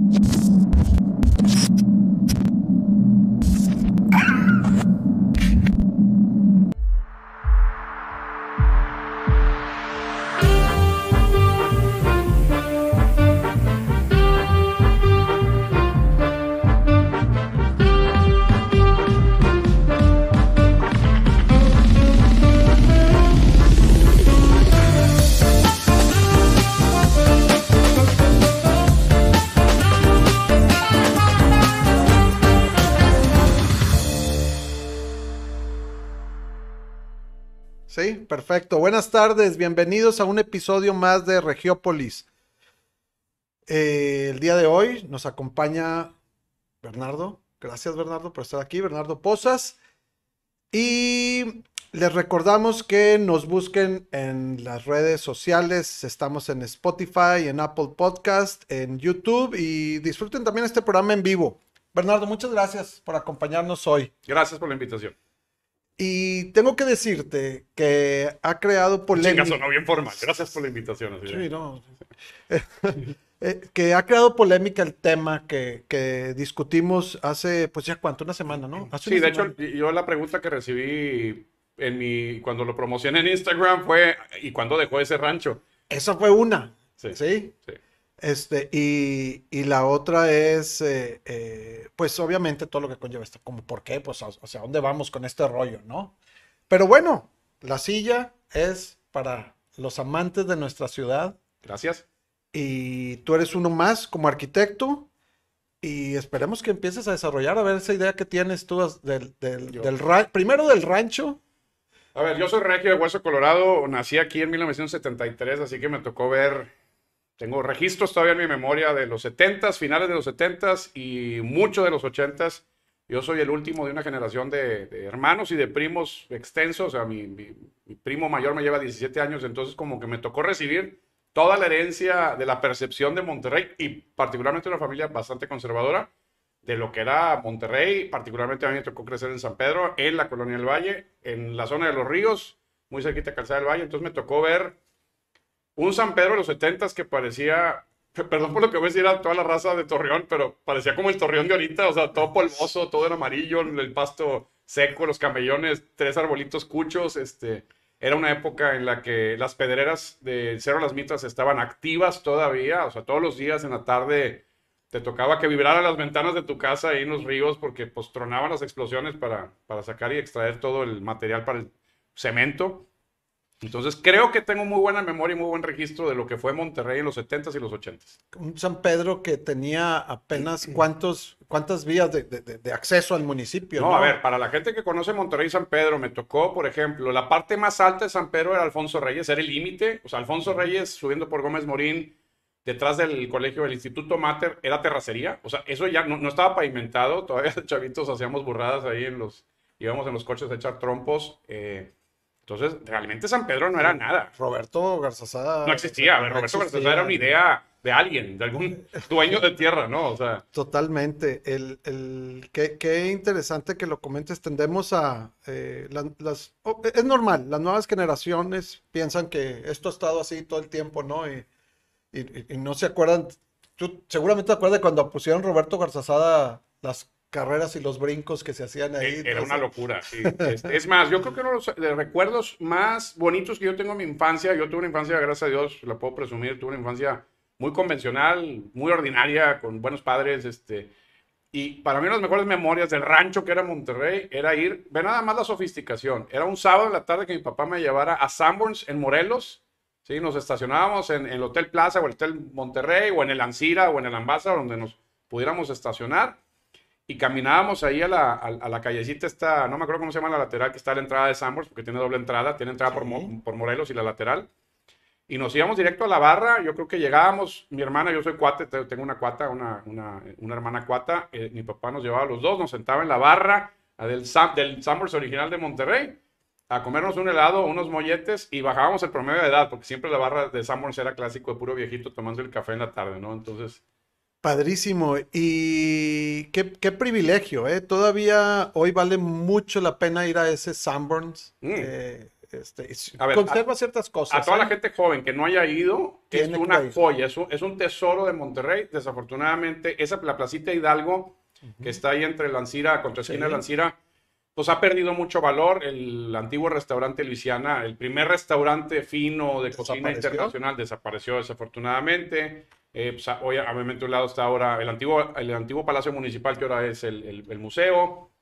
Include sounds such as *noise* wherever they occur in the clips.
you Sí, perfecto. Buenas tardes, bienvenidos a un episodio más de Regiópolis. Eh, el día de hoy nos acompaña Bernardo. Gracias, Bernardo, por estar aquí. Bernardo Pozas. Y les recordamos que nos busquen en las redes sociales. Estamos en Spotify, en Apple Podcast, en YouTube y disfruten también este programa en vivo. Bernardo, muchas gracias por acompañarnos hoy. Gracias por la invitación. Y tengo que decirte que ha creado polémica. Sonó bien formal. Gracias por la invitación. así Sí, no. *laughs* Eh, que ha creado polémica el tema que, que discutimos hace, pues ya cuánto, una semana, ¿no? Hace Sí, de hecho, yo la pregunta que recibí en mi, cuando lo promocioné en Instagram fue, ¿y cuándo dejó ese rancho? Esa fue una. Sí. Sí. Sí. Este, y, y la otra es, eh, eh, pues obviamente todo lo que conlleva esto, como por qué, pues, o, o sea, ¿dónde vamos con este rollo, no? Pero bueno, la silla es para los amantes de nuestra ciudad Gracias. y tú eres uno más como arquitecto y esperemos que empieces a desarrollar, a ver esa idea que tienes tú del, del, del primero del rancho. A ver, yo soy regio de Hueso Colorado, nací aquí en 1973, así que me tocó ver, tengo registros todavía en mi memoria de los 70s, finales de los 70s y mucho de los 80s. Yo soy el último de una generación de, hermanos y de primos extensos, o sea, mi primo mayor me lleva 17 años, entonces como que me tocó recibir toda la herencia de la percepción de Monterrey y particularmente una familia bastante conservadora de lo que era Monterrey, particularmente a mí me tocó crecer en San Pedro, en la Colonia del Valle, en la zona de los ríos, muy cerquita de Calzada del Valle, entonces me tocó ver un San Pedro de los 70 que parecía, perdón por lo que voy a decir a toda la raza de Torreón, pero parecía como el Torreón de ahorita, o sea, todo polvoso, todo en amarillo, el pasto seco, los camellones, tres arbolitos cuchos, este... Era una época en la que las pedreras de Cerro Las Mitras estaban activas todavía, o sea, todos los días en la tarde te tocaba que vibraran las ventanas de tu casa ahí en los ríos porque pues tronaban las explosiones para, para sacar y extraer todo el material para el cemento. Entonces creo que tengo muy buena memoria y muy buen registro de lo que fue Monterrey en los 70s y los 80s. Un San Pedro que tenía apenas cuántos, cuántas vías de, de- de- de acceso al municipio. No, a ver, para la gente que conoce Monterrey y San Pedro, me tocó, por ejemplo, la parte más alta de San Pedro era Alfonso Reyes, era el límite. O sea, Alfonso Reyes subiendo por Gómez Morín, detrás del colegio del Instituto Mater, era terracería. O sea, eso ya no, no estaba pavimentado. Todavía chavitos hacíamos burradas ahí en los. íbamos en los coches a echar trompos. eh, entonces, realmente San Pedro no era nada. Roberto Garzazada. No existía. No Roberto existía. García era una idea de alguien, de algún *laughs* dueño de tierra, ¿no? O sea. Totalmente. El, el, qué, qué interesante que lo comentes. Tendemos a... eh, la- las, oh, es normal, las nuevas generaciones piensan que esto ha estado así todo el tiempo, ¿no? Y, y- y no se acuerdan. Tú seguramente te acuerdas cuando pusieron Roberto Garzazada las carreras y los brincos que se hacían ahí. Eh, Era una locura, sí. *laughs* Es más, yo creo que uno de los de recuerdos más bonitos que yo tengo en mi infancia, yo tuve una infancia, gracias a Dios, la puedo presumir, tuve una infancia muy convencional, muy ordinaria, con buenos padres, este, y para mí una de las mejores memorias del rancho que era Monterrey era ir, ve nada más la sofisticación, era un sábado en la tarde que mi papá me llevara a Sanborns en Morelos, ¿sí? Nos estacionábamos en, en el Hotel Plaza o el Hotel Monterrey o en el Ancira o en el Ambasa, donde nos pudiéramos estacionar y caminábamos ahí a la, a, a la callecita esta, no me acuerdo cómo se llama la lateral, que está a la entrada de Sambors, porque tiene doble entrada, tiene entrada por, Mo- por Morelos y la lateral. Y nos íbamos directo a la barra, yo creo que llegábamos, mi hermana, yo soy cuate, te- tengo una cuata, una, una, una hermana cuata, eh, mi papá nos llevaba a los dos, nos sentaba en la barra del, Sam- del Sambors original de Monterrey, a comernos un helado, unos molletes y bajábamos el promedio de edad, porque siempre la barra de Sambors era clásico de puro viejito tomando el café en la tarde, ¿no? Entonces... Padrísimo. Y qué, qué privilegio, ¿eh? Todavía hoy vale mucho la pena ir a ese Sanborns. Mm. Eh, este, conserva ciertas cosas. A toda la ¿eh? gente joven que no haya ido, es una joya, es un, es un, tesoro de Monterrey. Desafortunadamente, esa la placita Hidalgo, que está ahí entre Lancira, contra esquina de Lancira, pues ha perdido mucho valor. El antiguo restaurante Luisiana, el primer restaurante fino de cocina internacional, desapareció desafortunadamente. Eh, pues, obviamente, un lado está ahora el antiguo, el antiguo Palacio Municipal, que ahora es el, el, museo,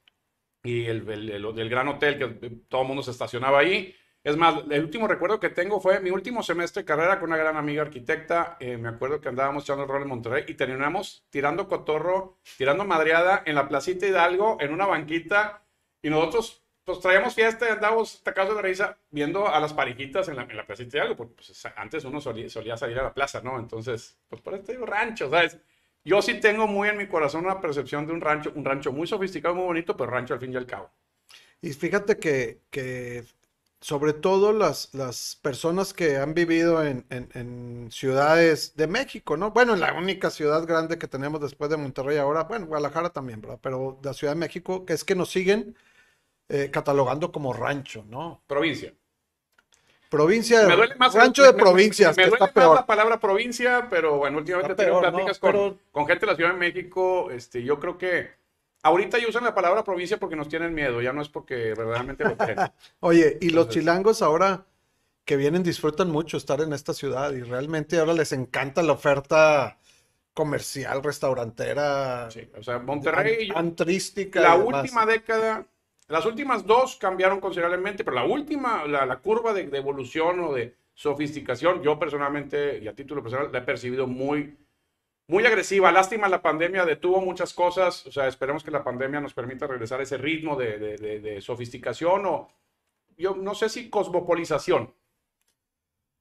y el, el, gran hotel, que todo el mundo se estacionaba ahí. Es más, el último recuerdo que tengo fue mi último semestre de carrera con una gran amiga arquitecta. Eh, me acuerdo que andábamos echando el rol en Monterrey y terminamos tirando cotorro, tirando madreada en la placita Hidalgo, en una banquita, y nosotros pues traíamos fiesta y andábamos tacados de risa viendo a las parejitas en la, en la placita de algo, porque pues, antes uno solía, salir a la plaza, ¿no? Entonces, pues por este rancho, ¿sabes? Yo sí tengo muy en mi corazón una percepción de un rancho, un rancho muy sofisticado, muy bonito, pero rancho al fin y al cabo. Y fíjate que, que sobre todo las, las personas que han vivido en, en, en, ciudades de México, ¿no? Bueno, en la única ciudad grande que tenemos después de Monterrey ahora, bueno, Guadalajara también, ¿verdad? Pero la Ciudad de México, que es que nos siguen eh, catalogando como rancho, ¿no? Provincia. Provincia, me duele más, rancho de provincias. Me, duele más la palabra provincia, pero bueno, últimamente tengo pláticas con, con, gente de la Ciudad de México. Este, yo creo que ahorita ya usan la palabra provincia porque nos tienen miedo, ya no es porque verdaderamente lo tienen. *laughs* Oye, y los chilangos ahora que vienen disfrutan mucho estar en esta ciudad y realmente ahora les encanta la oferta comercial, restaurantera. Sí, o sea, Monterrey. Antrística. La última década las últimas dos cambiaron considerablemente, pero la última, la, curva de, evolución o de sofisticación, yo personalmente y a título personal la he percibido muy, muy agresiva. Lástima, la pandemia detuvo muchas cosas. O sea, esperemos que la pandemia nos permita regresar a ese ritmo de, de sofisticación o yo no sé si cosmopolización.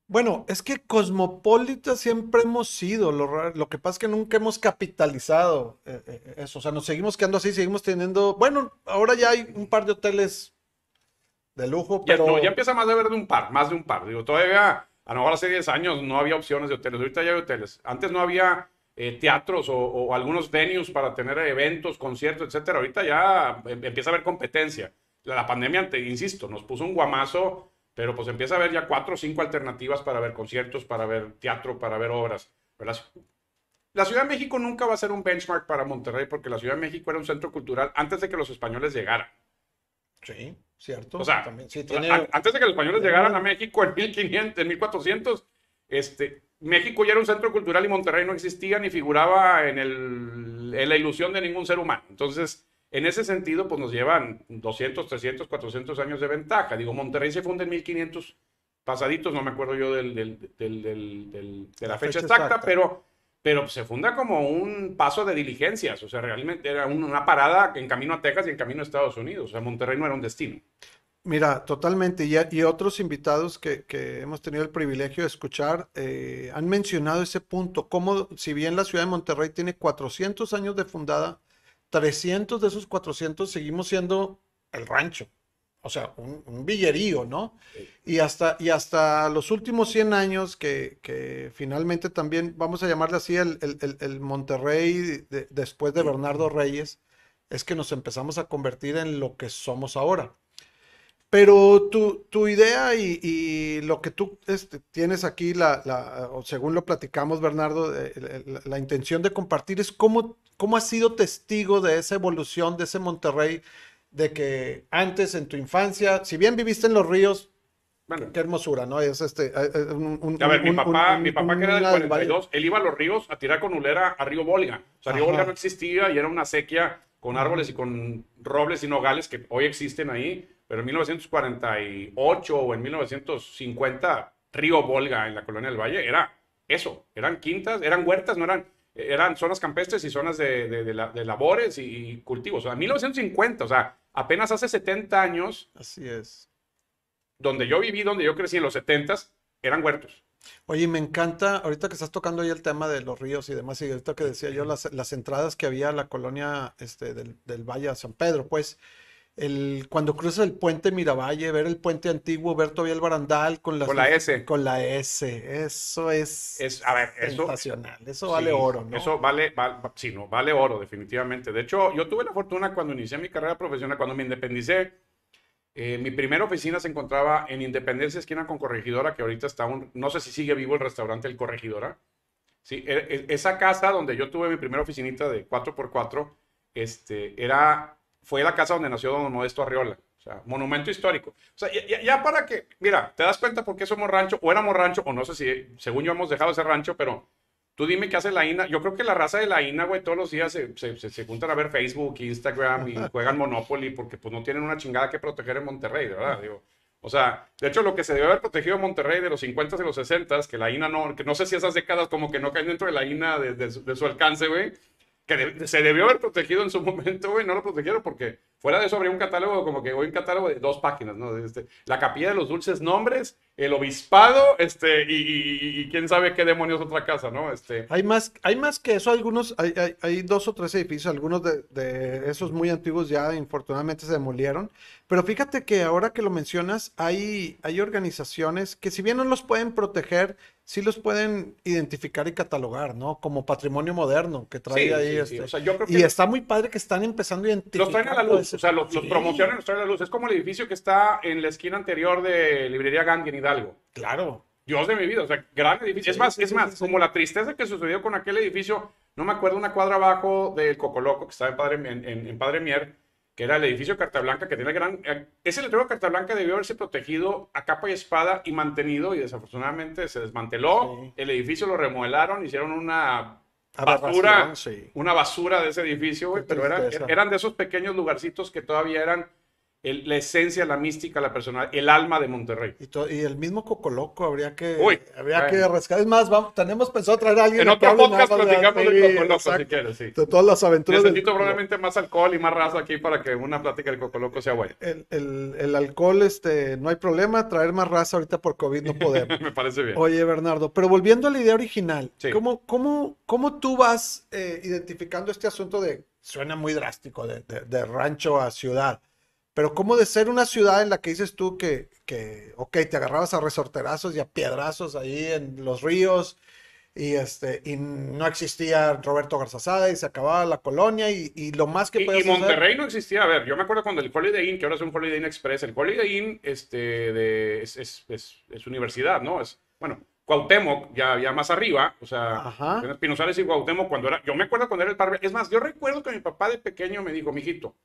Bueno, es que cosmopolita siempre hemos sido, lo, lo, que pasa es que nunca hemos capitalizado eh, eh, eso, o sea, nos seguimos quedando así, seguimos teniendo, bueno, ahora ya hay un par de hoteles de lujo, pero... Ya, ya empieza más de ver de un par, más de un par, digo, todavía, a lo mejor hace 10 años no había opciones de hoteles, ahorita ya hay hoteles, antes no había eh, teatros o, algunos venues para tener eventos, conciertos, etcétera, ahorita ya em, empieza a haber competencia. La, la pandemia, te, insisto, nos puso un guamazo pero pues empieza a haber ya cuatro o cinco alternativas para ver conciertos, para ver teatro, para ver obras. La Ciudad de México nunca va a ser un benchmark para Monterrey porque la Ciudad de México era un centro cultural antes de que los españoles llegaran. Sí, cierto. O sea, antes de que los españoles llegaran a México en 1500, en 1400, este, México ya era un centro cultural y Monterrey no existía ni figuraba en, el, en la ilusión de ningún ser humano. Entonces, en ese sentido, pues nos llevan 200, 300, 400 años de ventaja. Digo, Monterrey se funda en 1500 pasaditos, no me acuerdo yo del, de la, fecha, exacta, pero, pero se funda como un paso de diligencias. O sea, realmente era una parada en camino a Texas y en camino a Estados Unidos. O sea, Monterrey no era un destino. Mira, totalmente. Y, y otros invitados que, que, hemos tenido el privilegio de escuchar eh, han mencionado ese punto, como si bien la ciudad de Monterrey tiene 400 años de fundada, 300 de esos 400 seguimos siendo el rancho. O sea, un, villerío, ¿no? Y hasta, y hasta los últimos 100 años que, finalmente también, vamos a llamarle así, el, el, Monterrey después de Bernardo Reyes, es que nos empezamos a convertir en lo que somos ahora. Pero tu, tu idea y, lo que tú este, tienes aquí, la, la, según lo platicamos, Bernardo, la, la, intención de compartir es cómo, cómo has sido testigo de esa evolución de ese Monterrey, de que antes en tu infancia, si bien viviste en los ríos, bueno, qué hermosura, ¿no? Es este. Eh, eh, un, a ver, mi papá, mi papá que era del 42, él iba a los ríos a tirar con ulera a Río Volga. O sea, Río Volga no existía y era una sequía con árboles y con robles y nogales que hoy existen ahí pero en 1948 o en 1950, Río Volga en la colonia del Valle era eso, eran quintas, eran huertas, no eran, eran zonas campestres y zonas de, de, labores y, cultivos. O sea, en 1950, o sea, apenas hace 70 años. Así es. Donde yo viví, donde yo crecí en los 70 eran huertos. Oye, me encanta, ahorita que estás tocando ahí el tema de los ríos y demás, y ahorita que decía yo, las, las entradas que había a la colonia este, del, del Valle a San Pedro, pues el, cuando cruzas el puente Miravalle, ver el puente antiguo, ver todavía el barandal con, con la S. Con la S. Eso es, es a ver, sensacional. Eso, vale oro, ¿no? Eso vale, sí, no, vale oro, definitivamente. De hecho, yo tuve la fortuna cuando inicié mi carrera profesional, cuando me independicé, Eh, mi primera oficina se encontraba en Independencia, esquina con Corregidora, que ahorita está un, no sé si sigue vivo el restaurante El Corregidora. Sí, e- e- esa casa donde yo tuve mi primera oficinita de 4x4, este, era, fue la casa donde nació don Modesto Arriola. O sea, monumento histórico. O sea, ya, ya- para que, mira, te das cuenta por qué somos rancho, o éramos rancho, o no sé si, según yo hemos dejado ese rancho, pero tú dime qué hace la INA. Yo creo que la raza de la INA, güey, todos los días se, se, se- se juntan a ver Facebook, Instagram y *laughs* juegan Monopoly porque pues no tienen una chingada que proteger en Monterrey, ¿verdad? Digo, o sea, de hecho, lo que se debe haber protegido en Monterrey de los 50 y los 60, que la INA no, que no sé si esas décadas como que no caen dentro de la INA de, de de su alcance, güey, que de- se debió haber protegido en su momento, güey, no lo protegieron porque fuera de eso habría un catálogo como que hoy un catálogo de dos páginas, ¿no? Este, la capilla de los dulces nombres, el obispado, este, y, y- quién sabe qué demonios otra casa, ¿no? Este, Hay más, hay más que eso, algunos, hay, hay- hay dos o tres edificios, algunos de, de esos muy antiguos ya infortunadamente se demolieron, pero fíjate que ahora que lo mencionas, hay, hay organizaciones que si bien no los pueden proteger, sí los pueden identificar y catalogar, ¿no? Como patrimonio moderno que trae Sí, ahí sí, sí, este. o sea, yo creo Y está muy padre que están empezando a identificar. Los traen a la luz, ese- o sea, los, los Sí, promocionan, los a la luz. Es como el edificio que está en la esquina anterior de Librería Gandhi en Hidalgo. Claro. Dios de mi vida, o sea, gran edificio. es más, sí, es más, sí, como la tristeza que sucedió con aquel edificio, no me acuerdo, una cuadra abajo del Cocoloco, que estaba en Padre, en, en- en Padre Mier, que era el edificio Carta Blanca, que tiene el gran... Ese letrero de Carta Blanca debió haberse protegido a capa y espada y mantenido, y desafortunadamente se desmanteló. El edificio lo remodelaron, hicieron una basura, sí. una basura de ese edificio, güey, pero eran, eran de esos pequeños lugarcitos que todavía eran el- la esencia, la mística, la personal, el alma de Monterrey. Y, to- y el mismo Cocoloco habría que, Uy, habría bueno. que rescatar. Es más, vamos, tenemos pensado traer a alguien. En otro podcast de- platicamos sí, del Cocoloco, si quieres, sí. De todas las aventuras Necesito probablemente más alcohol y más raza aquí para que una plática del Cocoloco sea buena. El, el- el alcohol, este, no hay problema. Traer más raza ahorita por COVID no podemos. *laughs* Me parece bien. Oye, Bernardo, pero volviendo a la idea original, Sí. ¿cómo, cómo, cómo tú vas eh, identificando este asunto de, suena muy drástico, de, de- de rancho a ciudad, pero cómo de ser una ciudad en la que dices tú que, que, ok, te agarrabas a resorterazos y a piedrazos ahí en los ríos y, este, y no existía Roberto Garzazada y se acababa la colonia y, y lo más que Y, y hacer- Monterrey no existía. A ver, yo me acuerdo cuando el Holiday Inn, que ahora es un Holiday Inn Express, el Holiday Inn este, de, es, es, es- es universidad, ¿no? Es, bueno, Cuauhtémoc, ya, ya más arriba, o sea. Pinozales y Cuauhtémoc, cuando era, yo me acuerdo cuando era el par, es más, yo recuerdo que mi papá de pequeño me dijo, mijito,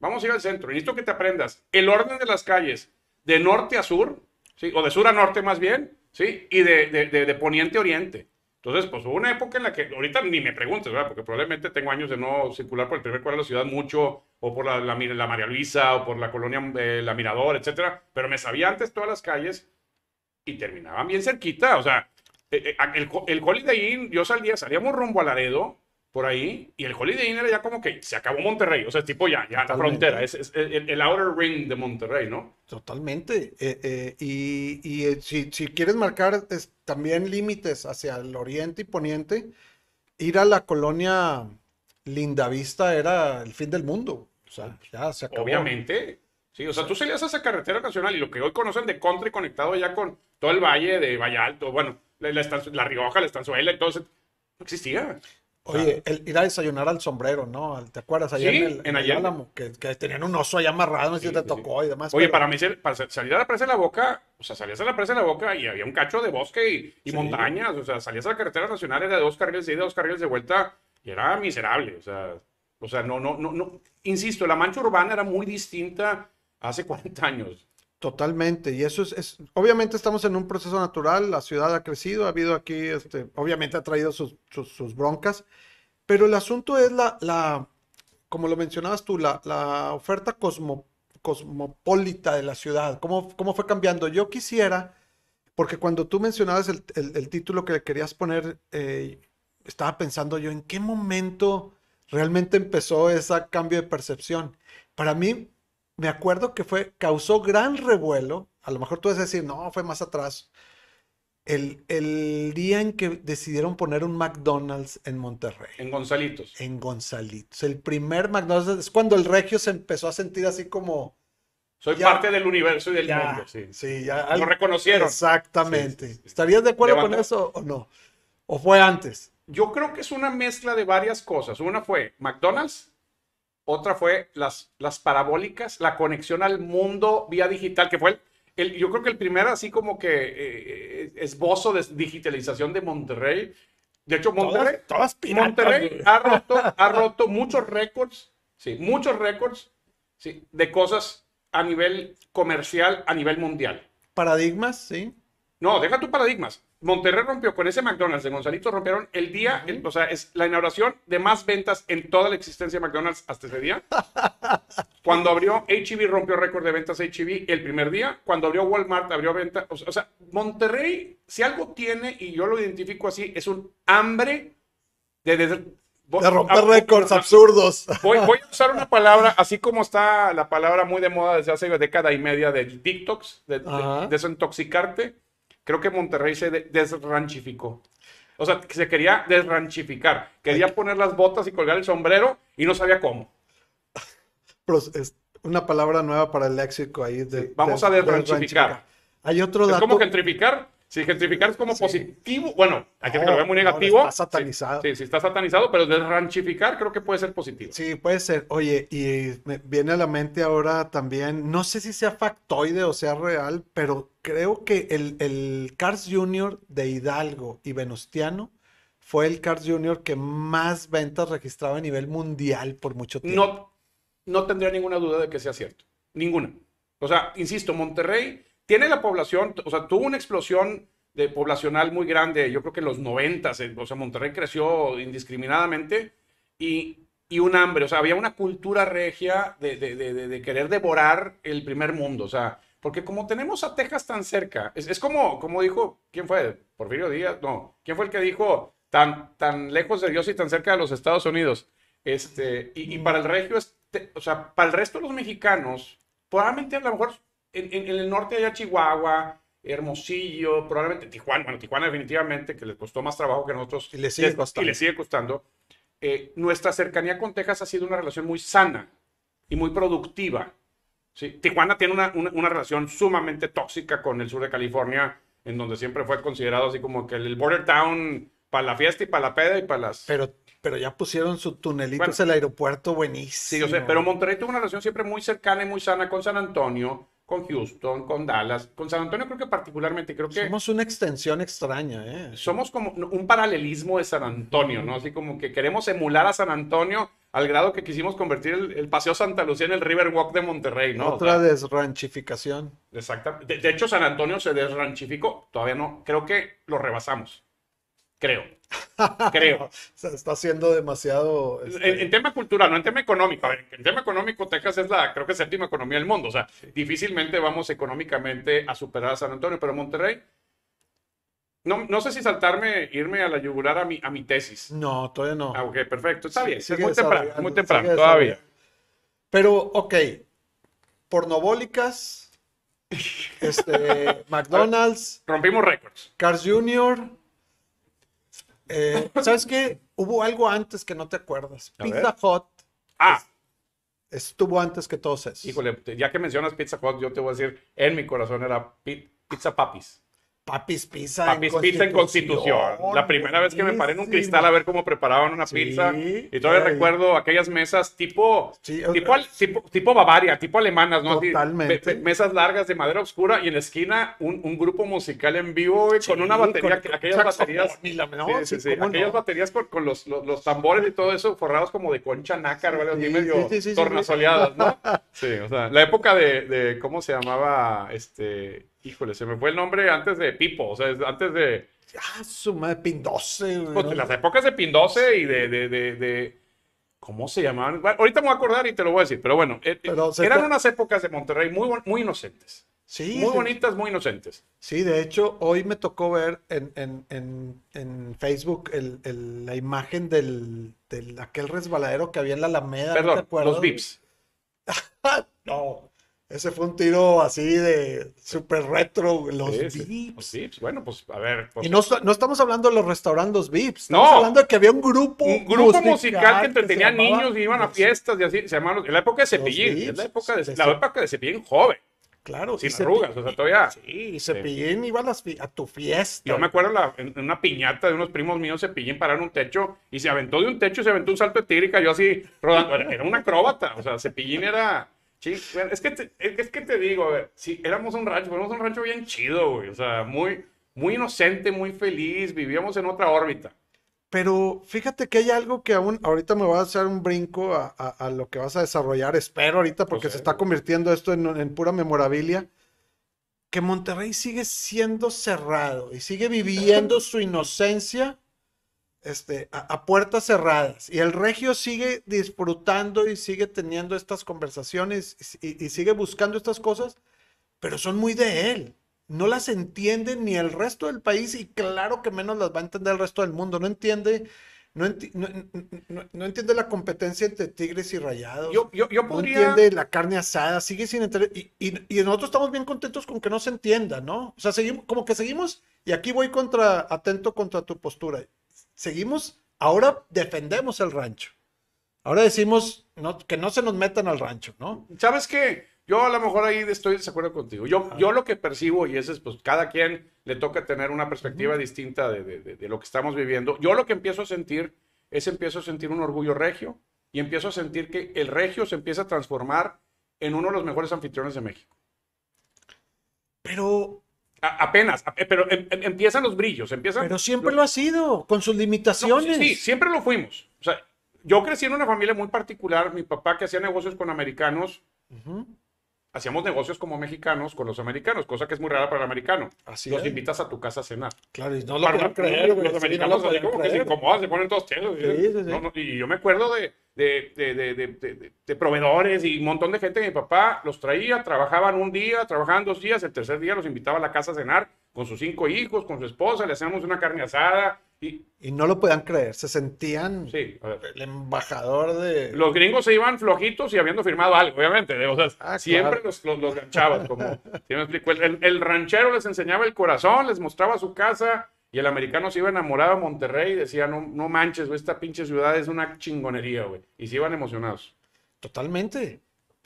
vamos a ir al centro, necesito que te aprendas el orden de las calles de norte a sur, ¿sí? O de sur a norte más bien, ¿sí? Y de, poniente a oriente. Entonces, pues hubo una época en la que, ahorita ni me preguntes, ¿verdad? Porque probablemente tengo años de no circular por el primer cuadro de la ciudad mucho, o por la María Luisa, o por la colonia eh, La Mirador, etcétera. Pero me sabía antes todas las calles y terminaban bien cerquita. O sea, eh, eh, el, el Holiday Inn, yo salía, salíamos rumbo a Laredo, por ahí, y el Holiday Inn era ya como que se acabó Monterrey. O sea, tipo ya, ya la frontera, es, es el, el outer ring de Monterrey, ¿no? Totalmente. eh, eh, y y, eh, si, si quieres marcar es, también límites hacia el oriente y poniente, ir a la colonia Lindavista era el fin del mundo. O sea, ya se acabó. Obviamente. Sí, o sea, tú salías a esa carretera nacional y lo que hoy conocen de country conectado ya con todo el valle de Valle Alto, bueno, la, la, la Rioja, la Estanzuela y todo eso, no existía. Oye, el ir a desayunar al sombrero, ¿no? ¿Te acuerdas? Allá Sí, en el, en en el. Álamo, que, que tenían un oso allá amarrado, no sé si Sí, te sí, tocó y demás. Oye, pero- para mí, para sa- salir a la presa de la boca, o sea, salías a la presa de la boca y había un cacho de bosque y, y montañas, o sea, salías a la carretera nacional, era de dos carriles de ida, dos carriles de vuelta, y era miserable, o sea, o sea, no, no, no, no, insisto, la mancha urbana era muy distinta hace 40 años. Totalmente, y eso es, es- obviamente estamos en un proceso natural, la ciudad ha crecido, ha habido aquí, este, obviamente ha traído sus, sus, sus broncas, pero el asunto es la, la como lo mencionabas tú, la, la oferta cosmo- cosmopolita de la ciudad, cómo, cómo fue cambiando. Yo quisiera, porque cuando tú mencionabas el, el- el título que le querías poner, eh, estaba pensando yo, ¿en qué momento realmente empezó ese cambio de percepción? Para mí, me acuerdo que fue, causó gran revuelo, a lo mejor tú vas a decir, no, fue más atrás, el, el día en que decidieron poner un McDonald's en Monterrey, En Gonzalitos. en Gonzalitos. El primer McDonald's es cuando el regio se empezó a sentir así como... Soy Ya. parte del universo y del Ya, mundo, sí. sí, ya. Lo reconocieron. Exactamente. Sí. ¿Estarías de acuerdo con eso o no? ¿O fue antes? Yo creo que es una mezcla de varias cosas. Una fue McDonald's, otra fue las, las parabólicas, la conexión al mundo vía digital, que fue el, el- yo creo que el primer así como que eh, esbozo de digitalización de Monterrey. De hecho, Monterrey, todas Monterrey ha roto, ha roto muchos récords, sí, muchos récords sí, de cosas a nivel comercial, a nivel mundial. Paradigmas, sí. No, deja tu paradigmas. Monterrey rompió con ese McDonald's de Gonzalito, rompieron el día, el- o sea, es la inauguración de más ventas en toda la existencia de McDonald's hasta ese día. *laughs* Cuando abrió HEB, rompió récord de ventas HEB el primer día. Cuando abrió Walmart, abrió ventas. O sea, o sea, Monterrey, si algo tiene, y yo lo identifico así, es un hambre de... de, De romper récords absurdos. *laughs* Voy, voy a usar una palabra, así como está la palabra muy de moda desde hace década y media de TikToks, de, de- desintoxicarte. Creo que Monterrey se de- desranchificó. O sea, que se quería desranchificar. Quería poner las botas y colgar el sombrero y no sabía cómo. Pero es una palabra nueva para el léxico ahí. De, vamos a desranchificar. Hay otro Es dato. como gentrificar. Si gentrificar es como positivo, bueno, hay gente que No, lo ve muy no, negativo. está satanizado. Sí, sí, sí, está satanizado, pero desranchificar creo que puede ser positivo. Sí, puede ser. Oye, y me viene a la mente ahora también, no sé si sea factoide o sea real, pero creo que el, el Cars Junior de Hidalgo y Venustiano fue el Cars Junior que más ventas registraba a nivel mundial por mucho tiempo. No, no tendría ninguna duda de que sea cierto. Ninguna. O sea, insisto, Monterrey tiene la población, o sea, tuvo una explosión de poblacional muy grande, yo creo que en los 90, o sea, Monterrey creció indiscriminadamente y, y un hambre, o sea, había una cultura regia de, de- de- querer devorar el primer mundo, o sea, porque como tenemos a Texas tan cerca, es, como, como dijo, ¿quién fue? Porfirio Díaz, no, ¿quién fue el que dijo tan, tan lejos de Dios y tan cerca de los Estados Unidos? Este, y, y para el regio, o sea, para el resto de los mexicanos, probablemente a lo mejor en, en- el norte allá Chihuahua, Hermosillo, probablemente Tijuana, bueno, Tijuana definitivamente, que les costó más trabajo que nosotros. Y le sigue les- costando. Y le sigue costando. Eh, nuestra cercanía con Texas ha sido una relación muy sana y muy productiva. ¿sí? Tijuana tiene una, una- una relación sumamente tóxica con el sur de California, en donde siempre fue considerado así como que el border town para la fiesta y para la peda y para las... Pero, pero ya pusieron su tunelito, Bueno. es el aeropuerto Sí, buenísimo. yo sé, pero Monterrey tuvo una relación siempre muy cercana y muy sana con San Antonio, con Houston, con Dallas. Con San Antonio creo que particularmente, creo que Somos una extensión extraña, ¿eh? somos como un paralelismo de San Antonio, ¿no? Así como que queremos emular a San Antonio al grado que quisimos convertir el, el Paseo Santa Lucía en el Riverwalk de Monterrey, ¿no? O Otra sea, desranchificación. exacta- De, de hecho, San Antonio se desranchificó. Todavía no. Creo que lo rebasamos. Creo. *laughs* Creo. Se está haciendo demasiado. este, En, en tema cultural, no en tema económico. A ver, en tema económico, Texas es la, creo que, séptima economía del mundo. O sea, difícilmente vamos económicamente a superar a San Antonio, pero Monterrey. No, no sé si saltarme, irme a la yugular a mi, a mi tesis. No, todavía no. Ah, ok, perfecto. Está bien, es Sigue muy temprano, muy temprano, todavía. Pero, ok. Pornobólicas. *laughs* Este, McDonald's, Rompimos récords. Cars Jr. Eh, *laughs* ¿Sabes qué? Hubo algo antes que no te acuerdas. A Pizza ver. Hut Ah, estuvo antes que todos esos. híjole, ya que mencionas Pizza Hut, yo te voy a decir, en mi corazón era pi- Pizza Papis. Papis Pizza Papis Pizza en Constitución. La primera vez que me paré en un cristal a ver cómo preparaban una pizza. Y todavía ay. recuerdo aquellas mesas tipo, Sí, tipo, tipo, tipo Bavaria, tipo alemanas, ¿no? Totalmente. me- me- mesas largas de madera oscura y en la esquina un, un grupo musical en vivo con una batería, con- aquellas baterías. y la- no, sí, aquellas no. baterías con, con los, los, los tambores y todo eso forrados como de concha nácar, ¿vale? Así Sí, medio tornasoleadas, ¿no? *laughs* Sí, o sea, la época de, de ¿cómo se llamaba? Este, híjole, se me fue el nombre antes de Pipo, o sea, es antes de, Ah, su madre, Pin 12. güey, pues, ¿no? las épocas de Pin 12 y de, de, de, de- ¿cómo se llamaban? Bueno, ahorita me voy a acordar y te lo voy a decir, pero bueno, eh, Pero eran unas épocas de Monterrey muy, muy inocentes, Sí, muy bonitas, muy inocentes. Sí, de hecho, hoy me tocó ver en, en- en- en Facebook el- el- la imagen del, del aquel resbaladero que había en la Alameda. ¿no te Perdón, los VIPs. *laughs* Ah, no, ese fue un tiro así de súper retro, los Sí, sí, VIPs. Los VIPs, bueno, pues a ver. pues, Y no, no estamos hablando de los restaurantes VIPs, estamos No. hablando de que había un grupo un grupo musical, que entretenía niños y iban a fiestas y así, se llamaban, en la época de Cepillín, Vips, es la época de, de la época de Cepillín joven. Claro. Sin arrugas, o sea, todavía. Sí, y Cepillín iba a, las a tu fiesta. Yo me acuerdo la- en una piñata de unos primos míos, Cepillín pararon un techo y se aventó de un techo y se aventó un salto de tigre y cayó así rodando. Era, era un acróbata, o sea, Cepillín era. Sí, es, que te, es que te digo, a ver, sí, éramos un rancho, éramos un rancho bien chido, güey, o sea, muy, muy inocente, muy feliz, vivíamos en otra órbita. Pero fíjate que hay algo que aún, ahorita me voy a hacer un brinco a, a- a lo que vas a desarrollar, espero ahorita, porque sé. se está convirtiendo esto en, en pura memorabilia, que Monterrey sigue siendo cerrado y sigue viviendo *laughs* su inocencia este, a, a puertas cerradas. Y el regio sigue disfrutando y sigue teniendo estas conversaciones y, y sigue buscando estas cosas, pero son muy de él. No las entiende ni el resto del país y claro que menos las va a entender el resto del mundo. No entiende, no, enti- no- no- no entiende la competencia entre tigres y rayados. Yo, yo, yo no podría. entiende la carne asada, sigue sin entender. Y, y- y nosotros estamos bien contentos con que no se entienda, ¿no? O sea, seguimos, como que seguimos, y aquí voy contra, atento contra tu postura. Seguimos, ahora defendemos el rancho. Ahora decimos no, que no se nos metan al rancho, ¿no? ¿Sabes qué? Yo a lo mejor ahí estoy de desacuerdo contigo. Yo, yo lo que percibo, y ese es, pues, cada quien le toca tener una perspectiva distinta de, de- de- de lo que estamos viviendo. Yo lo que empiezo a sentir es empiezo a sentir un orgullo regio y empiezo a sentir que el regio se empieza a transformar en uno de los mejores anfitriones de México. Pero, A- apenas, a- pero em- em- empiezan los brillos, empiezan... pero siempre lo ha sido, con sus limitaciones. No, sí, sí, siempre lo fuimos. O sea, yo crecí en una familia muy particular. Mi papá que hacía negocios con americanos, Ujú, hacíamos negocios como mexicanos con los americanos, cosa que es muy rara para el americano. Así los es. invitas a tu casa a cenar. Claro, y no lo Para creer, los sí, no americanos lo así como que se creer. incomodan, se ponen todos tiesos. Sí, sí. No, no, y yo me acuerdo de, de, de, de, de- proveedores y un montón de gente. Mi papá los traía, trabajaban un día, trabajaban dos días, el tercer día los invitaba a la casa a cenar con sus cinco hijos, con su esposa, le hacíamos una carne asada. Y Y no lo podían creer, se sentían sí, el embajador de... Los gringos se iban flojitos y habiendo firmado algo, obviamente. O sea, Ah, siempre claro. los, los, los ganchabas, como ¿sí me explico? El- el ranchero les enseñaba el corazón, les mostraba su casa y el americano se iba enamorado de Monterrey y decía, no, no manches, güey, esta pinche ciudad es una chingonería, güey. Y se iban emocionados. Totalmente.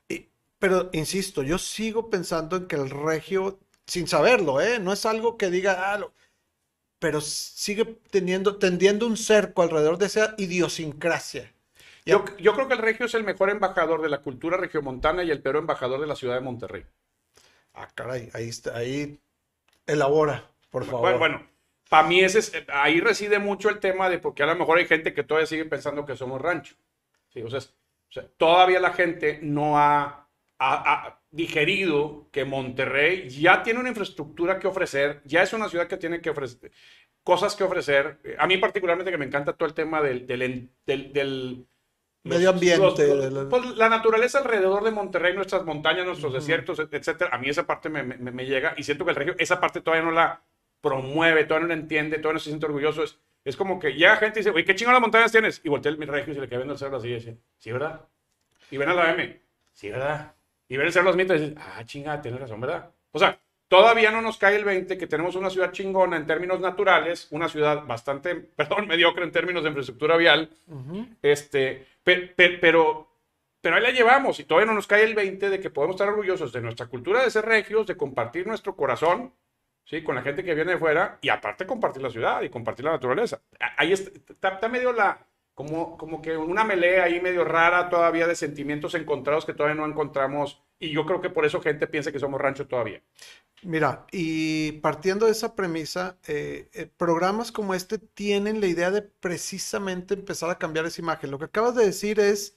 Y- pero insisto, yo sigo pensando en que el regio, sin saberlo, ¿eh? No es algo que diga, ah, lo- pero sigue teniendo, tendiendo un cerco alrededor de esa idiosincrasia. Yo, yo creo que el regio es el mejor embajador de la cultura regiomontana y el peor embajador de la ciudad de Monterrey. Ah, caray, ahí, está, ahí elabora, por favor. Bueno, bueno, para mí ese es- ahí reside mucho el tema de porque a lo mejor hay gente que todavía sigue pensando que somos rancho. Sí, o sea, es- o sea, todavía la gente no ha, ha- ha digerido que Monterrey ya tiene una infraestructura que ofrecer, ya es una ciudad que tiene que ofrecer cosas que ofrecer. A mí particularmente que me encanta todo el tema del, del, en- del- del- Medio ambiente, los- pues, la naturaleza alrededor de Monterrey, nuestras montañas, nuestros desiertos, et- etcétera. A mí esa parte me, me- me llega y siento que el regio esa parte todavía no la promueve, todavía no la entiende, todavía no se siente orgulloso. Es, es como que llega gente y dice, oye, ¿qué chingón las montañas tienes? Y voltea el mi regio y se le queda viendo el cerro así y dice, sí, ¿verdad? Y ven a la M, sí, ¿verdad? Y ven el cerro Los Mitos y ah, chinga, tienes razón, ¿verdad? O sea, todavía no nos cae el 20 que tenemos una ciudad chingona en términos naturales, una ciudad bastante, *laughs* perdón, mediocre en términos de infraestructura vial, este, pe- pe- pero, pero ahí la llevamos y todavía no nos cae el 20 de que podemos estar orgullosos de nuestra cultura de ser regios, de compartir nuestro corazón, ¿sí? Con la gente que viene de fuera y aparte compartir la ciudad y compartir la naturaleza. Ahí está, está- está medio la, como, como que una melea ahí medio rara todavía de sentimientos encontrados que todavía no encontramos y yo creo que por eso gente piensa que somos rancho todavía. Mira, y partiendo de esa premisa, eh, eh, programas como este tienen la idea de precisamente empezar a cambiar esa imagen. Lo que acabas de decir es,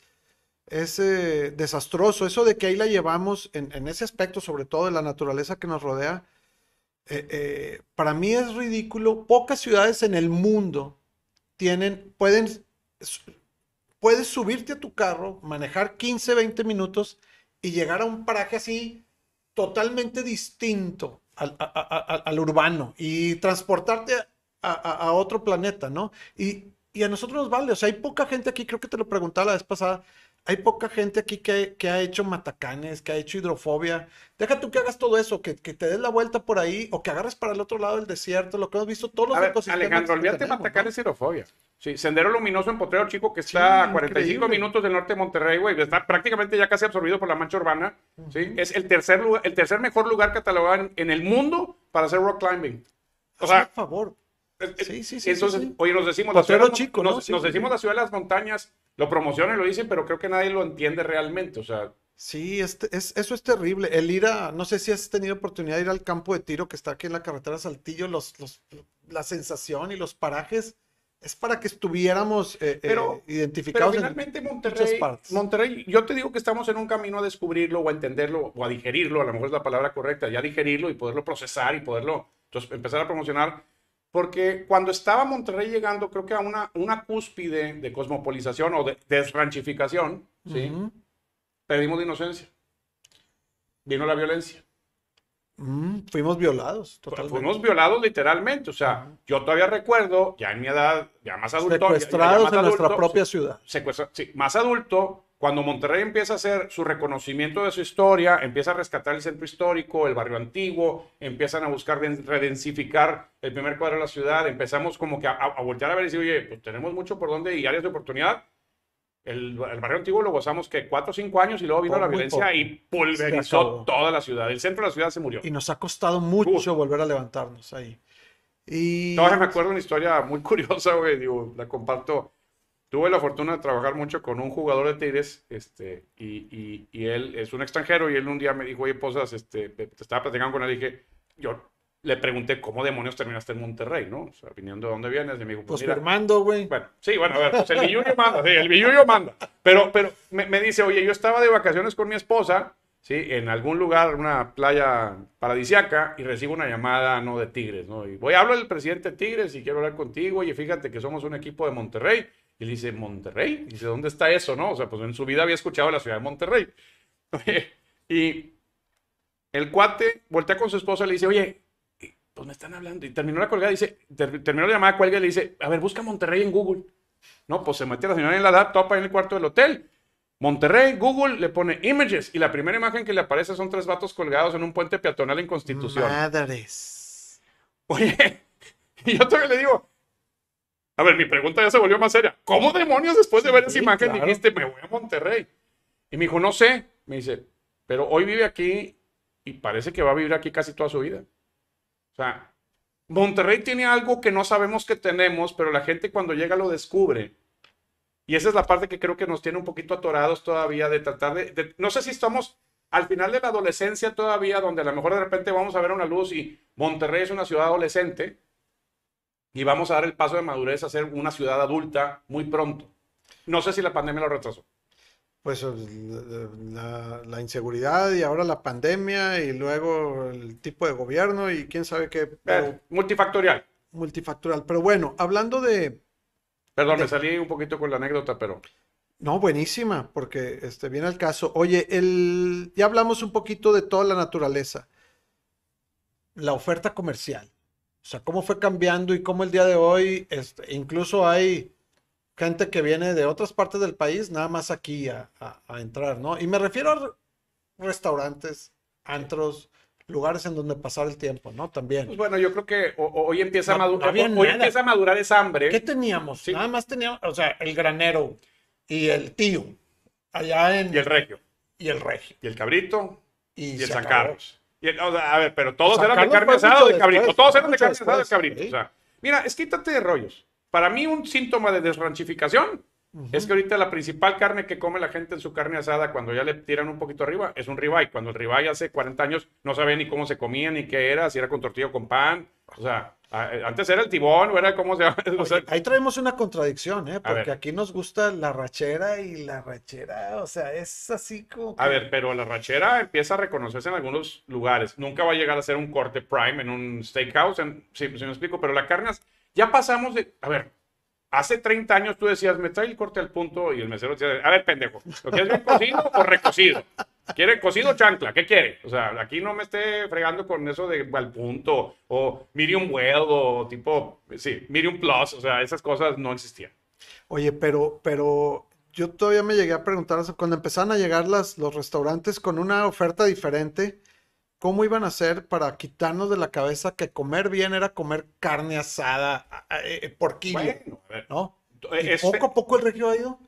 es eh, desastroso. Eso de que ahí la llevamos en, en ese aspecto, sobre todo de la naturaleza que nos rodea, eh, eh, para mí es ridículo. Pocas ciudades en el mundo tienen, pueden, puedes subirte a tu carro, manejar 15, 20 minutos y llegar a un paraje así totalmente distinto al, urbano y transportarte a otro planeta, ¿no? Y y a nosotros nos vale. O sea, hay poca gente aquí, creo que te lo preguntaba la vez pasada, hay poca gente aquí que, que ha hecho matacanes, que ha hecho hidrofobia. Deja tú que hagas todo eso, que, que te des la vuelta por ahí o que agarres para el otro lado del desierto, lo que hemos visto, todos los ver, Alejandro, olvídate matacanes aerofobia. Sí, Sendero Luminoso en Potrero Chico, que está Sí, a 45 increíble. minutos del norte de Monterrey, güey. Está prácticamente ya casi absorbido por la mancha urbana. ¿sí? Es el tercer, lugar, el tercer mejor lugar catalogado en, en el mundo para hacer rock climbing. O sea, el favor. Sí, sí, sí, Entonces, sí, sí. oye, nos decimos Potrero ciudad Chico, nos, ¿no? Sí, nos decimos la ciudad de las montañas, lo promocionan y lo dicen, pero creo que nadie lo entiende realmente. O sea, Sí, es, eso es terrible. El ir a, no sé si has tenido oportunidad de ir al campo de tiro que está aquí en la carretera Saltillo, los, los, la sensación y los parajes, es para que estuviéramos eh, eh, Pero- pero identificados en finalmente Monterrey, partes. Monterrey, yo te digo que estamos en un camino a descubrirlo o a entenderlo o a digerirlo, a lo mejor es la palabra correcta, ya digerirlo y poderlo procesar y poderlo entonces, empezar a promocionar. Porque cuando estaba Monterrey llegando, creo que a una, una cúspide de cosmopolización o de desranchificación, ¿sí? Perdimos de inocencia. Vino la violencia. Mm, fuimos violados, totalmente. Fuimos violados literalmente. O sea, yo todavía recuerdo, ya en mi edad, ya más adulto. ya- ya- ya Secuestrados más en nuestra propia ciudad. sí, más adulto, cuando Monterrey empieza a hacer su reconocimiento de su historia, empieza a rescatar el centro histórico, el barrio antiguo, empiezan a buscar den- redensificar el primer cuadro de la ciudad, empezamos como que a, a- voltear a ver y decir, oye, pues tenemos mucho por donde y áreas de oportunidad. El, el barrio antiguo lo gozamos que cuatro o cinco años y luego vino la violencia poco. y pulverizó toda la ciudad. El centro de la ciudad se murió. Y nos ha costado mucho volver a levantarnos ahí. Y Todavía me acuerdo una historia muy curiosa, güey, digo, la comparto. Tuve la fortuna de trabajar mucho con un jugador de Tigres, este, y, y, y él es un extranjero, y él un día me dijo, oye, Posas, este, te estaba platicando con él, y dije, yo le pregunté, ¿cómo demonios terminaste en Monterrey, no? O sea, viniendo de dónde vienes, y me dijo, pues, pues mira, güey. bueno, sí, bueno, a ver, pues el billuyo manda, sí, el billuyo manda. Pero, pero me, me dice, oye, yo estaba de vacaciones con mi esposa, ¿sí? En algún lugar, una playa paradisiaca, y recibo una llamada, ¿no? De Tigres, ¿no? Y voy, hablo del presidente de Tigres y quiero hablar contigo, oye, fíjate que somos un equipo de Monterrey. Y él dice, ¿Monterrey? Y dice, ¿dónde está eso, no? O sea, pues en su vida había escuchado la ciudad de Monterrey. Oye, *laughs* y el cuate voltea con su esposa y le dice, oye, pues me están hablando. Y terminó la colgada, dice, ter- terminó la llamada, cuelga y le dice, a ver, busca Monterrey en Google. No, pues se mete la señora en la laptop ahí en el cuarto del hotel. Monterrey, Google, le pone images y la primera imagen que le aparece son tres vatos colgados en un puente peatonal en Constitución. Madres. Oye, *laughs* y yo todavía le digo, a ver, mi pregunta ya se volvió más seria. ¿Cómo demonios después de ver esa Sí, imagen claro. dijiste, me voy a Monterrey? Y me dijo, no sé. Me dice, pero hoy vive aquí y parece que va a vivir aquí casi toda su vida. O sea, Monterrey tiene algo que no sabemos que tenemos, pero la gente cuando llega lo descubre. Y esa es la parte que creo que nos tiene un poquito atorados todavía de tratar de, de- no sé si estamos al final de la adolescencia todavía, donde a lo mejor de repente vamos a ver una luz y Monterrey es una ciudad adolescente y vamos a dar el paso de madurez a ser una ciudad adulta muy pronto. No sé si la pandemia lo retrasó. Pues eh, la, la inseguridad y ahora la pandemia y luego el tipo de gobierno y quién sabe qué pero Eh, multifactorial. multifactorial. Pero bueno, hablando de, Perdón, me salí un poquito con la anécdota, pero No, buenísima, porque este, viene el caso. Oye, el, ya hablamos un poquito de toda la naturaleza. La oferta comercial. O sea, cómo fue cambiando y cómo el día de hoy, este, incluso hay gente que viene de otras partes del país, nada más aquí a, a- a entrar, ¿no? Y me refiero a re- restaurantes, antros, lugares en donde pasar el tiempo, ¿no? pues También. bueno, yo creo que hoy empieza, a, No, madu- no había hoy empieza a madurar esa hambre. ¿Qué teníamos? Sí. Nada más teníamos, o sea, el granero y el tío, allá en... Y el regio, y el regio. y el cabrito, Y, y el San acabó. Carlos. Y o sea, a ver, pero todos eran de carne asada de cabrito. después, todos eran de carne asada de cabrito. sí. O sea, mira, es quítate de rollos. Para mí, un síntoma de desranchificación es que ahorita la principal carne que come la gente en su carne asada, cuando ya le tiran un poquito arriba, es un ribeye. Cuando el ribeye hace 40 años no sabía ni cómo se comía, ni qué era, si era con tortilla o con pan. O sea, a- antes era el tibón, o era cómo se llama. *laughs* O sea, Ahí traemos una contradicción, ¿eh? Porque aquí nos gusta la rachera y la rachera, o sea, es así como... A ver, pero la rachera empieza a reconocerse en algunos lugares. Nunca va a llegar a ser un corte prime en un steakhouse, en, sí, sí me explico, pero la carne, ya pasamos de, a ver, hace 30 años tú decías, me trae el corte al punto y el mesero decía, a ver, pendejo, ¿lo quieres bien cocido o recocido? ¿Quiere cocido o chancla? ¿Qué quiere? O sea, aquí no me esté fregando con eso de al punto o medium well o tipo, sí, medium plus, o sea, esas cosas no existían. Oye, pero, pero yo todavía me llegué a preguntar, cuando empezaron a llegar las, los restaurantes con una oferta diferente, ¿cómo iban a hacer para quitarnos de la cabeza que comer bien era comer carne asada eh, por kilo? Bueno. ¿No? Y Es- poco a poco el regio ha ido.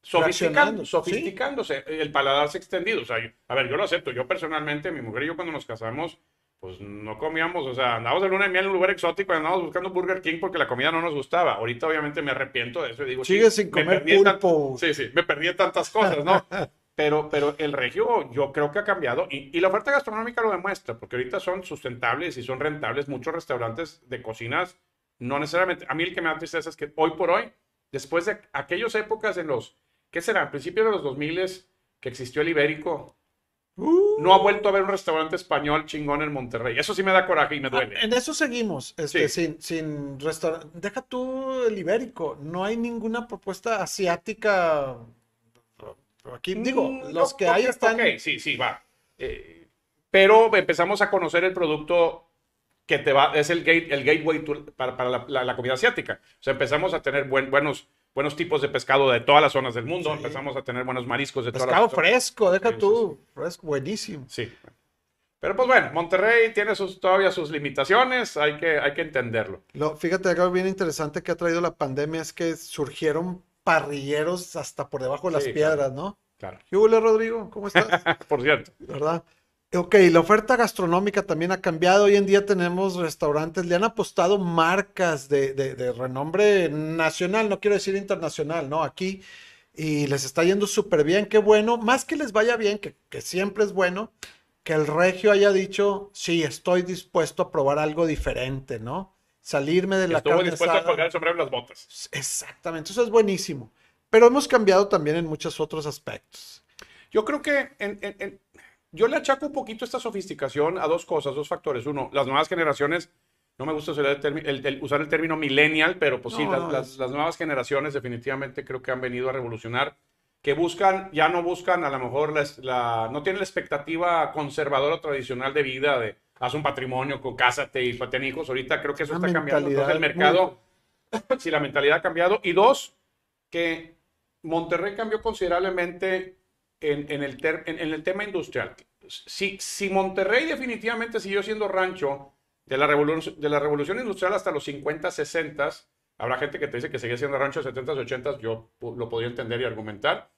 Sofisticando, sofisticándose, el paladar se ha extendido. O sea, yo- a ver, yo lo acepto. Yo personalmente, mi mujer y yo cuando nos casamos, pues no comíamos, o sea, andábamos de luna de miel en un lugar exótico andábamos buscando Burger King porque la comida no nos gustaba. Ahorita obviamente me arrepiento de eso y digo, Sigue sí, sin me comer tan- pulpo. sí, sí, me perdí tantas cosas, ¿no? *laughs* Pero, pero el regio yo creo que ha cambiado y, y la oferta gastronómica lo demuestra, porque ahorita son sustentables y son rentables muchos restaurantes de cocinas, no necesariamente. A mí el que me da tristeza es que hoy por hoy, después de aquellas épocas en los, ¿qué será? Principios de los 2000 que existió el Ibérico, Uh, no ha vuelto a haber un restaurante español chingón en Monterrey. Eso sí me da coraje y me duele. En eso seguimos, este, Sí. sin, sin restaurante. Deja tú el ibérico, no hay ninguna propuesta asiática. Aquí digo, Mm, los no, que hay ok, están. ok, sí, sí, va. Eh, pero empezamos a conocer el producto que te va, es el, gate, el gateway to- para, para la, la- la comida asiática. O sea, empezamos a tener buen- buenos, buenos tipos de pescado de todas las zonas del mundo, Sí. empezamos a tener buenos mariscos de todas Pescado las zonas. fresco, deja Sí, sí, tú, fresco, buenísimo. Sí. Pero pues bueno, Monterrey tiene sus, todavía sus limitaciones, hay que, hay que entenderlo. Lo, fíjate, algo bien interesante que ha traído la pandemia es que surgieron parrilleros hasta por debajo de las Sí, piedras, ¿no? Claro. ¿Qué Rodrigo? ¿Cómo estás? *laughs* Por cierto. ¿Verdad? Ok, la oferta gastronómica también ha cambiado. Hoy en día tenemos restaurantes, le han apostado marcas de, de- de renombre nacional, no quiero decir internacional, ¿no? Aquí, y les está yendo súper bien, qué bueno. Más que les vaya bien, que, que siempre es bueno, que el regio haya dicho, sí, estoy dispuesto a probar algo diferente, ¿no? Salirme de la Estuvo carne dispuesto a colgar el sombrero en las botas. Exactamente, eso es buenísimo. Pero hemos cambiado también en muchos otros aspectos. Yo creo que en- en- en- yo le achaco un poquito esta sofisticación a dos cosas, dos factores. Uno, las nuevas generaciones, no me gusta usar el, termi- el- el- usar el término millennial, pero pues sí, las, no, las- es- las nuevas generaciones definitivamente creo que han venido a revolucionar, que buscan, ya no buscan a lo mejor, la, la- no tienen la expectativa conservadora tradicional de vida de haz un patrimonio, con cásate y ten hijos. Ahorita creo que eso está cambiando. Entonces el mercado, si *laughs* la mentalidad ha cambiado. Y dos, que Monterrey cambió considerablemente en, en el, ter- en- en el tema industrial. Si, si Monterrey definitivamente siguió siendo rancho de la, revolu- de la revolución industrial hasta los 50, 60, habrá gente que te dice que seguía siendo rancho de 70, 80, yo lo podría entender y argumentar.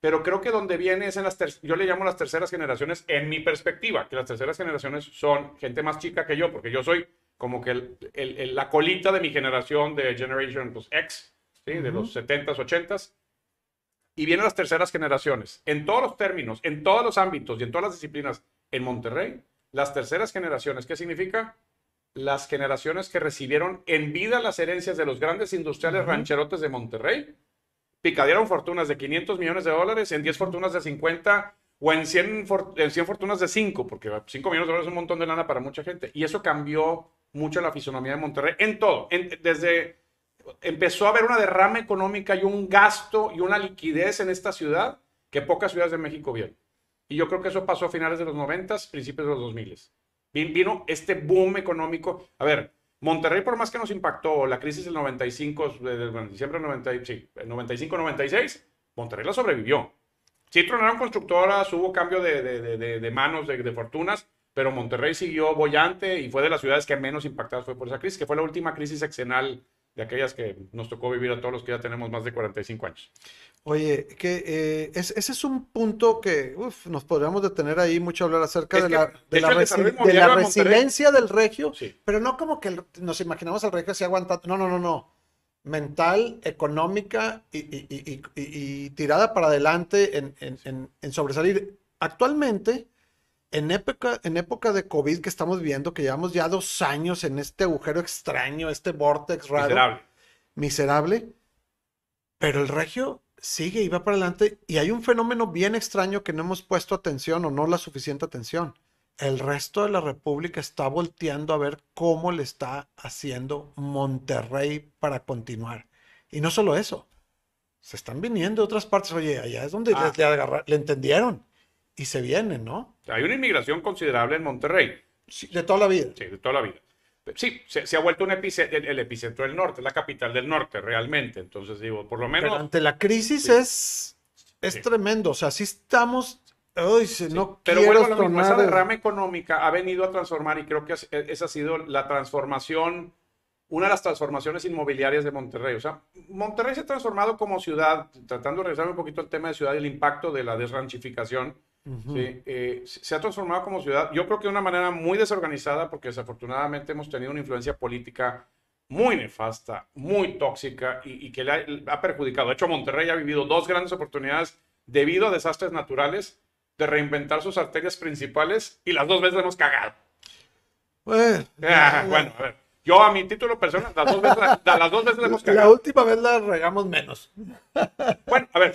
Pero creo que donde viene es en las, yo le llamo las terceras generaciones, en mi perspectiva, que las terceras generaciones son gente más chica que yo, porque yo soy como que el- el- el- la colita de mi generación de Generation pues, X, ¿sí? de los 70s, 80s. Y vienen las terceras generaciones. En todos los términos, en todos los ámbitos y en todas las disciplinas en Monterrey, las terceras generaciones, ¿qué significa? Las generaciones que recibieron en vida las herencias de los grandes industriales rancherotes de Monterrey, picadieron fortunas de 500 millones de dólares, en 10 fortunas de 50 o en 100, for- en 100 fortunas de 5, porque 5 millones de dólares es un montón de lana para mucha gente. Y eso cambió mucho la fisonomía de Monterrey en todo, en- desde empezó a haber una derrama económica y un gasto y una liquidez en esta ciudad que pocas ciudades de México vieron. Y yo creo que eso pasó a finales de los 90, principios de los 2000. Vin- Vino este boom económico. A ver, Monterrey, por más que nos impactó la crisis del 95, de- de- bueno, diciembre del 90 y- sí, el 95-96, Monterrey la sobrevivió. Sí tronaron constructoras, hubo cambio de, de- de- manos, de, de fortunas, pero Monterrey siguió bollante y fue de las ciudades que menos impactadas fue por esa crisis, que fue la última crisis sexenal de aquellas que nos tocó vivir a todos los que ya tenemos más de 45 años. Oye, que eh, es- ese es un punto que uf, nos podríamos detener ahí mucho a hablar acerca Es de que, la, de de la resi- de la resiliencia del regio, Sí. pero no como que nos imaginamos al regio así aguantando. No, no, no, no. Mental, económica y- y- y- y tirada para adelante en, en- en- en sobresalir. Actualmente, en época, en época de COVID que estamos viendo, que llevamos ya dos años en este agujero extraño, este vortex raro Miserable. miserable, pero el regio sigue y va para adelante y hay un fenómeno bien extraño que no hemos puesto atención o no la suficiente atención. El resto de la República está volteando a ver cómo le está haciendo Monterrey para continuar. Y no solo eso, se están viniendo de otras partes. Oye, allá es donde Ah. le, le agarra- le entendieron y se vienen, ¿no? Hay una inmigración considerable en Monterrey. Sí, de toda la vida. Sí, de toda la vida. sí, se, ha vuelto un epicentro, el, epicentro del norte, la capital del norte, realmente. Entonces, digo, por lo menos. ante la crisis es, es tremendo. O sea, sí estamos. no pero bueno, lo mismo, esa derrama económica ha venido a transformar y creo que esa ha sido la transformación, una de las transformaciones inmobiliarias de Monterrey. O sea, Monterrey se ha transformado como ciudad, tratando de regresar un poquito al tema de ciudad y el impacto de la desranchificación ¿sí? Eh, se ha transformado como ciudad, yo creo que de una manera muy desorganizada, porque desafortunadamente hemos tenido una influencia política muy nefasta, muy tóxica y, que le ha, perjudicado. De hecho, Monterrey ha vivido dos grandes oportunidades debido a desastres naturales de reinventar sus arterias principales y las dos veces hemos cagado. Bueno, ah, bueno a ver. Yo a mi título personal, las dos veces, las dos veces hemos cagado. La última vez la regamos menos. Bueno, a ver,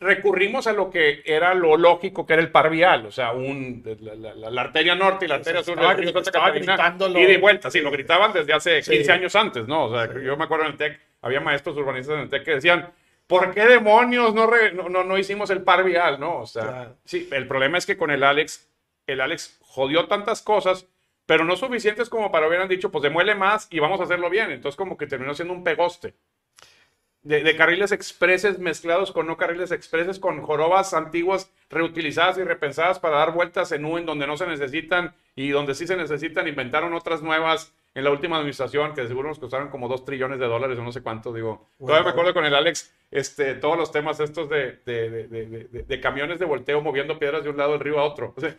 recurrimos a lo que era lo lógico, que era el par vial, o sea, un, la, arteria norte y la arteria sur estaba, estaba y de vuelta, sí, lo gritaban desde hace 15 años antes, ¿no? O sea, yo me acuerdo en el TEC, había maestros urbanistas en el TEC que decían, ¿por qué demonios no, no, no, hicimos el par vial, no? O sea, sí, el problema es que con el Alex, el Alex jodió tantas cosas, pero no suficientes como para hubieran dicho, pues demuele más y vamos a hacerlo bien. Entonces como que terminó siendo un pegoste de, carriles expreses mezclados con no carriles expreses, con jorobas antiguas reutilizadas y repensadas para dar vueltas en U en donde no se necesitan y donde sí se necesitan. Inventaron otras nuevas en la última administración que seguro nos costaron como dos trillones de dólares o no sé cuánto. Digo, todavía me acuerdo con el Alex, este, todos los temas estos de, de, camiones de volteo moviendo piedras de un lado del río a otro. *laughs* O sea,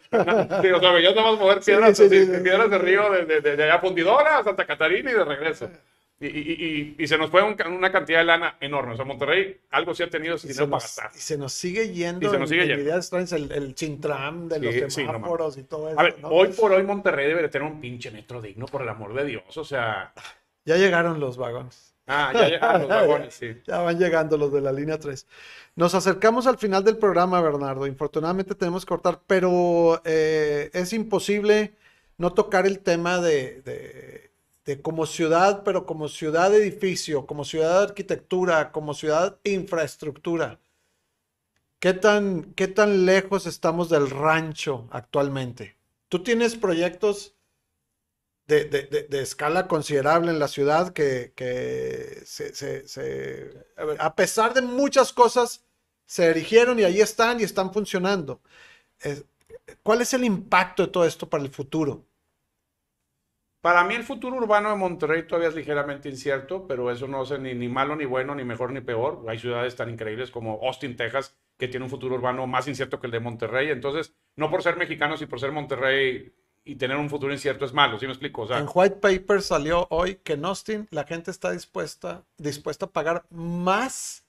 digo, o sea, nada más mover piedras, piedras de río de, de, allá Fundidora, Santa Catarina y de regreso. Y, se nos fue una cantidad de lana enorme. O sea, Monterrey algo sí ha tenido ese dinero para gastar. Y se nos sigue yendo. Y se nos sigue yendo. Ideas el, el chintram de los semáforos y todo eso. A ver, hoy por hoy Monterrey debe de tener un pinche metro digno, por el amor de Dios. O sea. *laughs* Ya llegaron los vagones. Ah, ya llegaron los *laughs* vagones, sí. Ya van llegando los de la línea 3. Nos acercamos al final del programa, Bernardo. Infortunadamente tenemos que cortar, pero eh, es imposible no tocar el tema de de como ciudad, pero como ciudad edificio, como ciudad de arquitectura, como ciudad infraestructura. ¿Qué tan, qué tan lejos estamos del rancho actualmente? Tú tienes proyectos de, de, escala considerable en la ciudad que, que se, se, a pesar de muchas cosas, se erigieron y ahí están y están funcionando. ¿Cuál es el impacto de todo esto para el futuro? Para mí el futuro urbano de Monterrey todavía es ligeramente incierto, pero eso no es ni, ni malo, ni bueno, ni mejor, ni peor. Hay ciudades tan increíbles como Austin, Texas, que tiene un futuro urbano más incierto que el de Monterrey. Entonces, no por ser mexicanos y por ser Monterrey y tener un futuro incierto es malo, ¿sí me explico? en White Paper salió hoy que en Austin la gente está dispuesta, dispuesta a pagar más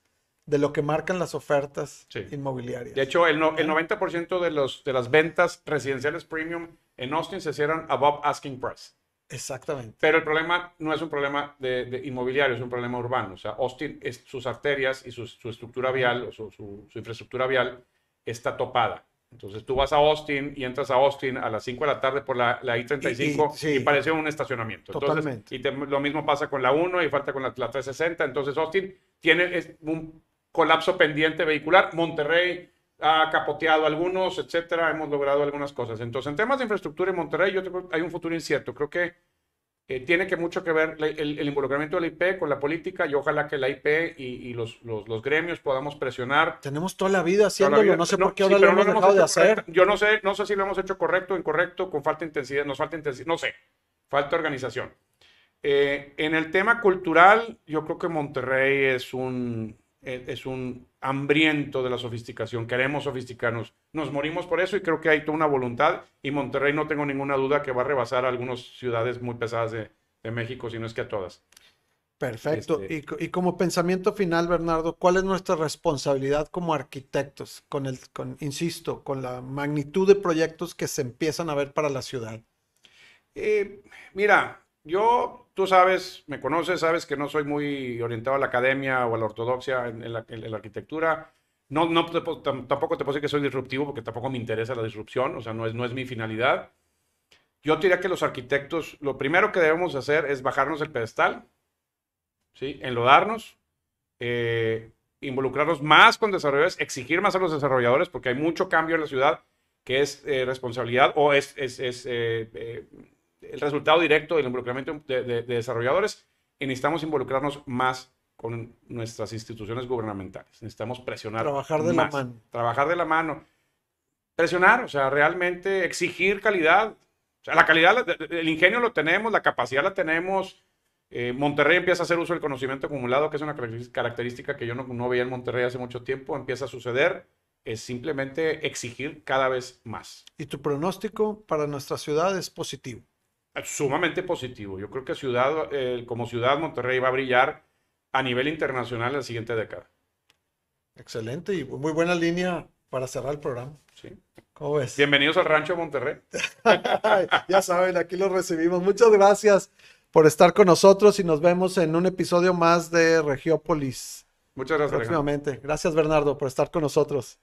de lo que marcan las ofertas inmobiliarias. De hecho, el, el 90% de, los, de las ventas residenciales premium en Austin se cierran above asking price. Exactamente. Pero el problema no es un problema de, inmobiliario, es un problema urbano. O sea, Austin, es, sus arterias y su, estructura vial, o su, infraestructura vial está topada. Entonces tú vas a Austin y entras a Austin a las 5 de la tarde por la, I-35 y, parece un estacionamiento. Totalmente. y lo mismo pasa con la 1 y falta con la, 360. Entonces Austin tiene un colapso pendiente vehicular. Monterrey ha capoteado algunos, etcétera, hemos logrado algunas cosas. Entonces, en temas de infraestructura en Monterrey, yo creo hay un futuro incierto. Creo que eh, tiene que mucho que ver el, involucramiento de la IP con la política y ojalá que la IP y, los, los, gremios podamos presionar. Tenemos toda la vida haciéndolo, no sé por qué ahora lo hemos dejado de hacer. Yo no sé, no sé si lo hemos hecho correcto incorrecto, con falta de intensidad, nos falta intensidad, no sé, falta organización. Eh, en el tema cultural, yo creo que Monterrey es un, es un hambriento de la sofisticación, queremos sofisticarnos, nos morimos por eso y creo que hay toda una voluntad y Monterrey no tengo ninguna duda que va a rebasar a algunas ciudades muy pesadas de, México, si no es que a todas. Perfecto. Este y, como pensamiento final, Bernardo, ¿cuál es nuestra responsabilidad como arquitectos con el, con, insisto, con la magnitud de proyectos que se empiezan a ver para la ciudad? Eh, mira, yo, tú sabes, me conoces, sabes que no soy muy orientado a la academia o a la ortodoxia en, la, arquitectura. No, no tampoco te puedo decir que soy disruptivo porque tampoco me interesa la disrupción, o sea, no es, no es mi finalidad. Yo diría que los arquitectos, lo primero que debemos hacer es bajarnos el pedestal, ¿sí? enlodarnos, eh, involucrarnos más con desarrolladores, exigir más a los desarrolladores porque hay mucho cambio en la ciudad que es eh, responsabilidad o es, es, es eh, el resultado directo del involucramiento de, de- de desarrolladores y necesitamos involucrarnos más con nuestras instituciones gubernamentales. Necesitamos presionar. Trabajar de la más, mano. Trabajar de la mano. Presionar, o sea, realmente exigir calidad. O sea, la calidad, el ingenio lo tenemos, la capacidad la tenemos. Eh, Monterrey empieza a hacer uso del conocimiento acumulado, que es una característica- característica que yo no, no veía en Monterrey hace mucho tiempo. Empieza a suceder. Es simplemente exigir cada vez más. Y tu pronóstico para nuestra ciudad es positivo. Sumamente positivo. Yo creo que ciudad, eh, como ciudad, Monterrey va a brillar a nivel internacional en la siguiente década. Excelente y muy buena línea para cerrar el programa. ¿sí? ¿Cómo ves? Bienvenidos al Rancho Monterrey. *laughs* ya saben, aquí los recibimos. Muchas gracias por estar con nosotros y nos vemos en un episodio más de Regiópolis Muchas gracias, próximamente. Gracias, Bernardo, por estar con nosotros.